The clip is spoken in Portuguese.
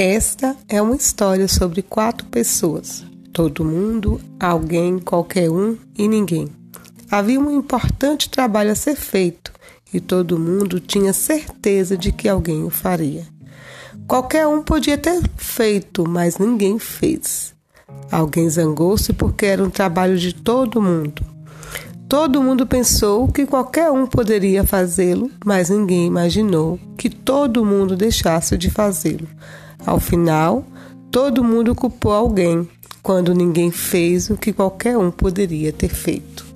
Esta é uma história sobre quatro pessoas: todo mundo, alguém, qualquer um e ninguém. Havia um importante trabalho a ser feito e todo mundo tinha certeza de que alguém o faria. Qualquer um podia ter feito, mas ninguém fez. Alguém zangou-se porque era um trabalho de todo mundo. Todo mundo pensou que qualquer um poderia fazê-lo, mas ninguém imaginou que todo mundo deixasse de fazê-lo. Ao final, todo mundo culpou alguém, quando ninguém fez o que qualquer um poderia ter feito.